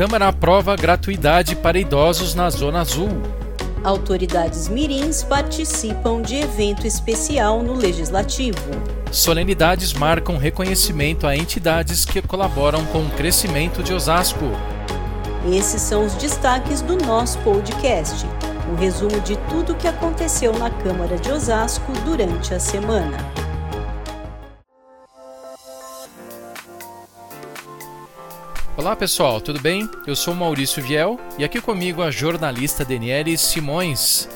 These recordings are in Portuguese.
Câmara aprova gratuidade para idosos na Zona Azul. Autoridades mirins participam de evento especial no Legislativo. Solenidades marcam reconhecimento a entidades que colaboram com o crescimento de Osasco. Esses são os destaques do nosso podcast. Um resumo de tudo o que aconteceu na Câmara de Osasco durante a semana. Olá pessoal, tudo bem? Eu sou Maurício Viel e aqui comigo a jornalista Daniele Simões.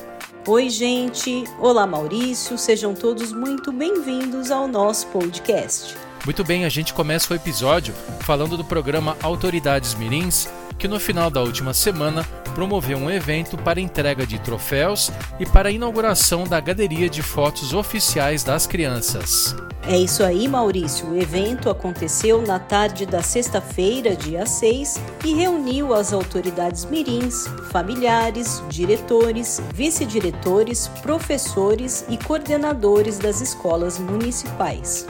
Oi, gente! Olá, Maurício! Sejam todos muito bem-vindos ao nosso podcast. Muito bem, a gente começa o episódio falando do programa Autoridades Mirins, que no final da última semana promoveu um evento para entrega de troféus e para a inauguração da galeria de fotos oficiais das crianças. É isso aí, Maurício. O evento aconteceu na tarde da sexta-feira, dia 6, e reuniu as autoridades mirins, familiares, diretores, vice-diretores, professores e coordenadores das escolas municipais.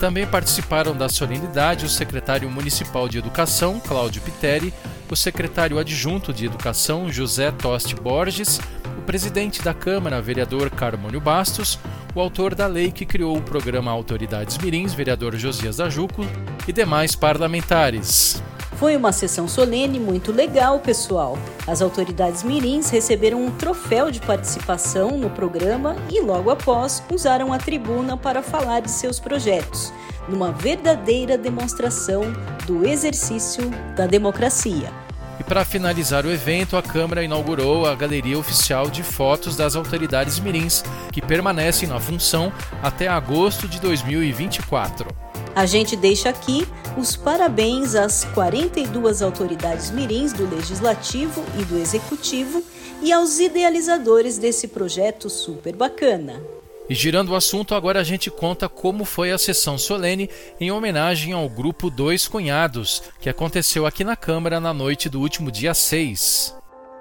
Também participaram da solenidade o secretário municipal de Educação, Cláudio Piteri, o secretário adjunto de Educação, José Toste Borges, o presidente da Câmara, vereador Carmônio Bastos, o autor da lei que criou o programa Autoridades Mirins, vereador Josias da Juco, e demais parlamentares. Foi uma sessão solene muito legal, pessoal. As autoridades mirins receberam um troféu de participação no programa e, logo após, usaram a tribuna para falar de seus projetos, numa verdadeira demonstração do exercício da democracia. E para finalizar o evento, a Câmara inaugurou a galeria oficial de fotos das autoridades mirins, que permanecem na função até agosto de 2024. A gente deixa aqui os parabéns às 42 autoridades mirins do Legislativo e do Executivo e aos idealizadores desse projeto super bacana. E girando o assunto, agora a gente conta como foi a sessão solene em homenagem ao grupo Dois Cunhados, que aconteceu aqui na Câmara na noite do último dia 6.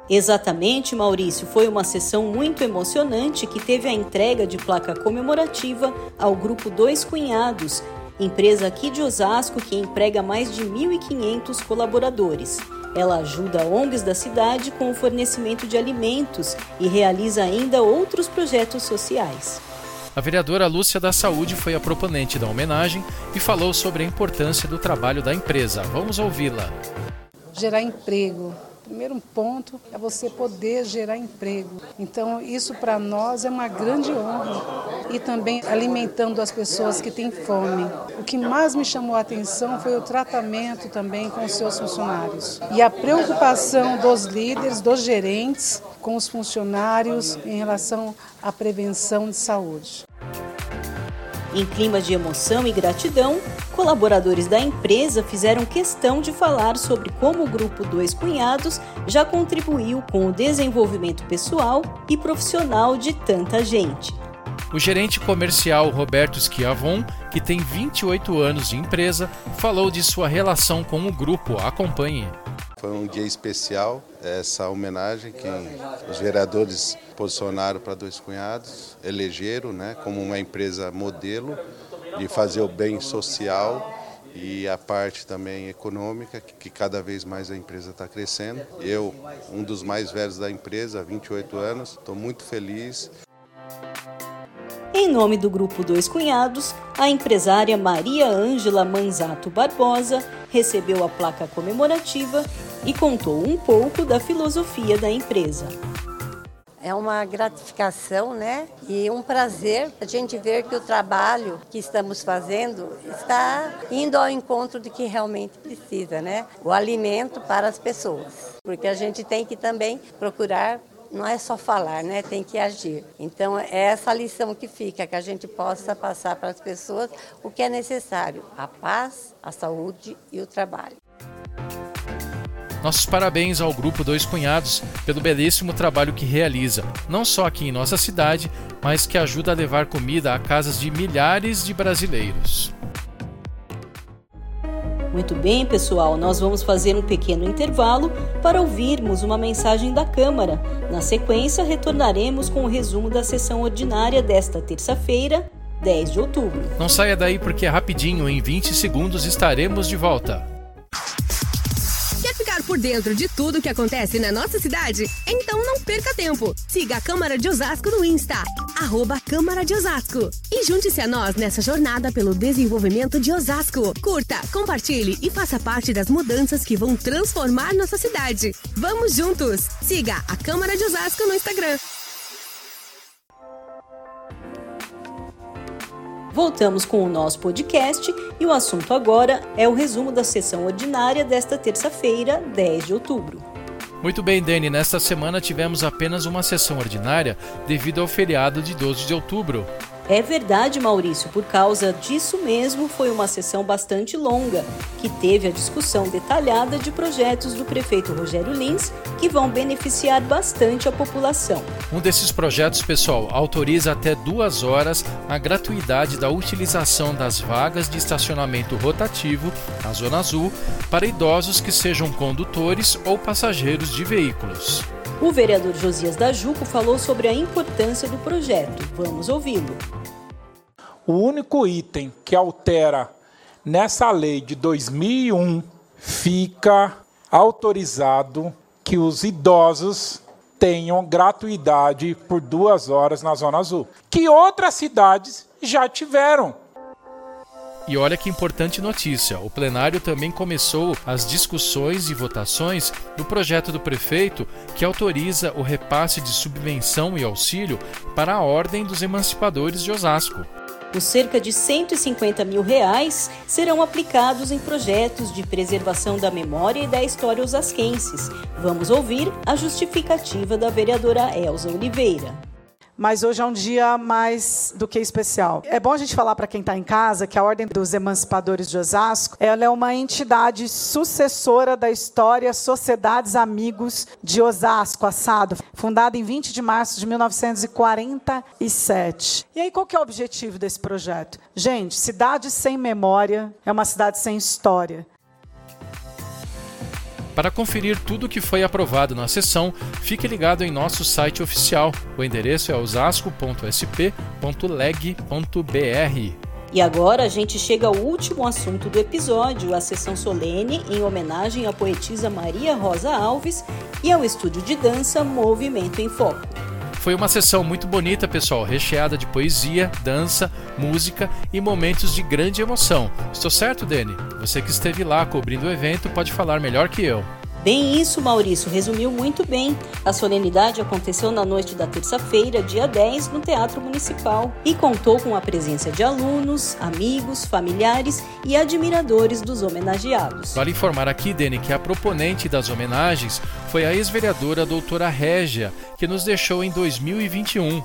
Exatamente, Maurício. Foi uma sessão muito emocionante que teve a entrega de placa comemorativa ao grupo Dois Cunhados, empresa aqui de Osasco que emprega mais de 1.500 colaboradores. Ela ajuda ONGs da cidade com o fornecimento de alimentos e realiza ainda outros projetos sociais. A vereadora Lúcia da Saúde foi a proponente da homenagem e falou sobre a importância do trabalho da empresa. Vamos ouvi-la. Gerar emprego. Primeiro ponto é você poder gerar emprego. Então, isso para nós é uma grande honra. E também alimentando as pessoas que têm fome. O que mais me chamou a atenção foi o tratamento também com os seus funcionários. E a preocupação dos líderes, dos gerentes, com os funcionários em relação à prevenção de saúde. Em clima de emoção e gratidão, colaboradores da empresa fizeram questão de falar sobre como o grupo Dois Cunhados já contribuiu com o desenvolvimento pessoal e profissional de tanta gente. O gerente comercial Roberto Schiavon, que tem 28 anos de empresa, falou de sua relação com o grupo. Acompanhe. Foi um dia especial, essa homenagem que os vereadores posicionaram para Dois Cunhados, elegeram né, como uma empresa modelo de fazer o bem social e a parte também econômica, que cada vez mais a empresa está crescendo. Eu, um dos mais velhos da empresa, há 28 anos, estou muito feliz. Em nome do Grupo Dois Cunhados, a empresária Maria Ângela Manzato Barbosa recebeu a placa comemorativa e contou um pouco da filosofia da empresa. É uma gratificação, né? E um prazer a gente ver que o trabalho que estamos fazendo está indo ao encontro de que realmente precisa, né? O alimento para as pessoas. Porque a gente tem que também procurar não é só falar, né? Tem que agir. Então é essa lição que fica, que a gente possa passar para as pessoas o que é necessário: a paz, a saúde e o trabalho. Nossos parabéns ao grupo Dois Cunhados pelo belíssimo trabalho que realiza, não só aqui em nossa cidade, mas que ajuda a levar comida a casas de milhares de brasileiros. Muito bem, pessoal, nós vamos fazer um pequeno intervalo para ouvirmos uma mensagem da Câmara. Na sequência, retornaremos com o resumo da sessão ordinária desta terça-feira, 10 de outubro. Não saia daí porque é rapidinho, em 20 segundos estaremos de volta por dentro de tudo que acontece na nossa cidade? Então não perca tempo. Siga a Câmara de Osasco no Insta, arroba Câmara de Osasco. E junte-se a nós nessa jornada pelo desenvolvimento de Osasco. Curta, compartilhe e faça parte das mudanças que vão transformar nossa cidade. Vamos juntos! Siga a Câmara de Osasco no Instagram. Voltamos com o nosso podcast e o assunto agora é o resumo da sessão ordinária desta terça-feira, 10 de outubro. Muito bem, Dani. Nesta semana tivemos apenas uma sessão ordinária devido ao feriado de 12 de outubro. É verdade, Maurício, por causa disso mesmo foi uma sessão bastante longa, que teve a discussão detalhada de projetos do prefeito Rogério Lins que vão beneficiar bastante a população. Um desses projetos, pessoal, autoriza até duas horas a gratuidade da utilização das vagas de estacionamento rotativo na Zona Azul para idosos que sejam condutores ou passageiros de veículos. O vereador Josias da Juco falou sobre a importância do projeto. Vamos ouvi-lo. O único item que altera nessa lei de 2001 fica autorizado que os idosos tenham gratuidade por duas horas na Zona Azul, que outras cidades já tiveram. E olha que importante notícia: o plenário também começou as discussões e votações do projeto do prefeito que autoriza o repasse de subvenção e auxílio para a Ordem dos Emancipadores de Osasco. Os cerca de 150 mil reais serão aplicados em projetos de preservação da memória e da história osasquenses. Vamos ouvir a justificativa da vereadora Elza Oliveira mas hoje é um dia mais do que especial. É bom a gente falar para quem está em casa que a Ordem dos Emancipadores de Osasco ela é uma entidade sucessora da história Sociedades Amigos de Osasco, assado, fundada em 20 de março de 1947. E aí, qual que é o objetivo desse projeto? Gente, cidade sem memória é uma cidade sem história. Para conferir tudo o que foi aprovado na sessão, fique ligado em nosso site oficial. O endereço é osasco.sp.leg.br. E agora a gente chega ao último assunto do episódio, a sessão solene em homenagem à poetisa Maria Rosa Alves e ao estúdio de dança Movimento em Foco. Foi uma sessão muito bonita, pessoal, recheada de poesia, dança, música e momentos de grande emoção. Estou certo, Dani? Você que esteve lá cobrindo o evento pode falar melhor que eu. Bem isso, Maurício, resumiu muito bem. A solenidade aconteceu na noite da terça-feira, dia 10, no Teatro Municipal e contou com a presença de alunos, amigos, familiares e admiradores dos homenageados. Vale informar aqui, Dene, que a proponente das homenagens foi a ex-vereadora doutora Régia, que nos deixou em 2021.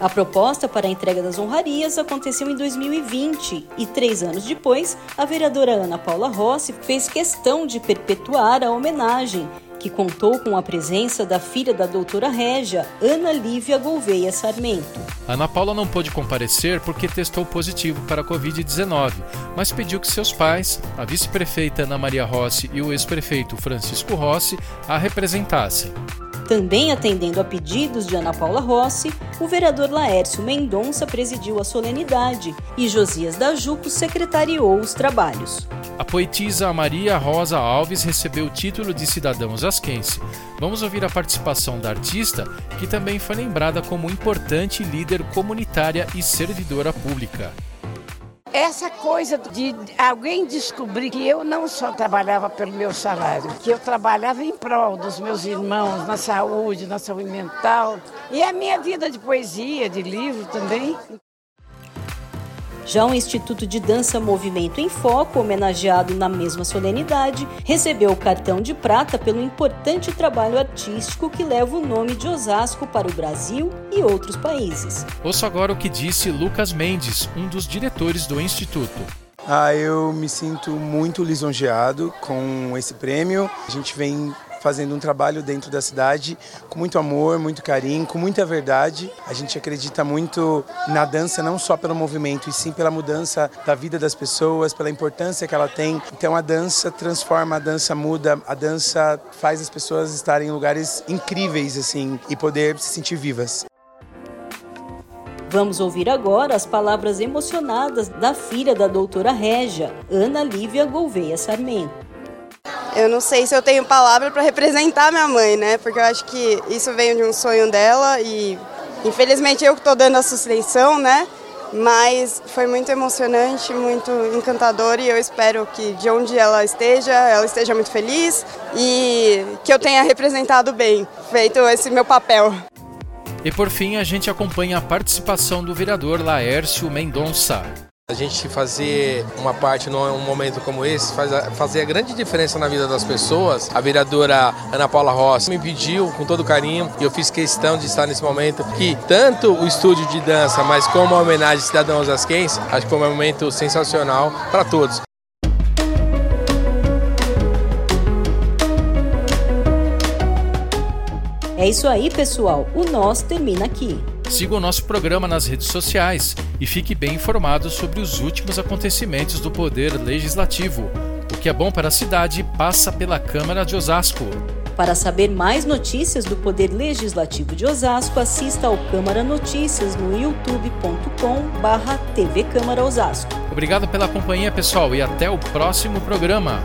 A proposta para a entrega das honrarias aconteceu em 2020 e, três anos depois, a vereadora Ana Paula Rossi fez questão de perpetuar a homenagem, que contou com a presença da filha da doutora Régia, Ana Lívia Gouveia Sarmento. Ana Paula não pôde comparecer porque testou positivo para a Covid-19, mas pediu que seus pais, a vice-prefeita Ana Maria Rossi e o ex-prefeito Francisco Rossi, a representassem. Também atendendo a pedidos de Ana Paula Rossi, o vereador Laércio Mendonça presidiu a solenidade e Josias da Juco secretariou os trabalhos. A poetisa Maria Rosa Alves recebeu o título de cidadão osasquense. Vamos ouvir a participação da artista, que também foi lembrada como importante líder comunitária e servidora pública. Essa coisa de alguém descobrir que eu não só trabalhava pelo meu salário, que eu trabalhava em prol dos meus irmãos, na saúde, na saúde mental, e a minha vida de poesia, de livro também. Já o Instituto de Dança Movimento em Foco, homenageado na mesma solenidade, recebeu o cartão de prata pelo importante trabalho artístico que leva o nome de Osasco para o Brasil e outros países. Ouça agora o que disse Lucas Mendes, um dos diretores do Instituto. Ah, eu me sinto muito lisonjeado com esse prêmio. A gente vem fazendo um trabalho dentro da cidade com muito amor, muito carinho, com muita verdade. A gente acredita muito na dança, não só pelo movimento, e sim pela mudança da vida das pessoas, pela importância que ela tem. Então a dança transforma, a dança muda, a dança faz as pessoas estarem em lugares incríveis assim e poder se sentir vivas. Vamos ouvir agora as palavras emocionadas da filha da doutora Régia, Ana Lívia Gouveia Sarmento. Eu não sei se eu tenho palavra para representar minha mãe, né? Porque eu acho que isso veio de um sonho dela e infelizmente eu que estou dando a sustentação, né? Mas foi muito emocionante, muito encantador e eu espero que de onde ela esteja, ela esteja muito feliz e que eu tenha representado bem, feito esse meu papel. E por fim, a gente acompanha a participação do vereador Laércio Mendonça. A gente fazer uma parte num momento como esse faz a, fazer a grande diferença na vida das pessoas. A vereadora Ana Paula Rossi me pediu com todo carinho e eu fiz questão de estar nesse momento que tanto o estúdio de dança, mas como a homenagem cidadão osasquense, acho que foi um momento sensacional para todos. É isso aí, pessoal. O Nós termina aqui. Siga o nosso programa nas redes sociais e fique bem informado sobre os últimos acontecimentos do Poder Legislativo. O que é bom para a cidade passa pela Câmara de Osasco. Para saber mais notícias do Poder Legislativo de Osasco, assista ao Câmara Notícias no youtube.com/barra TV Câmara Osasco. Obrigado pela companhia, pessoal, e até o próximo programa.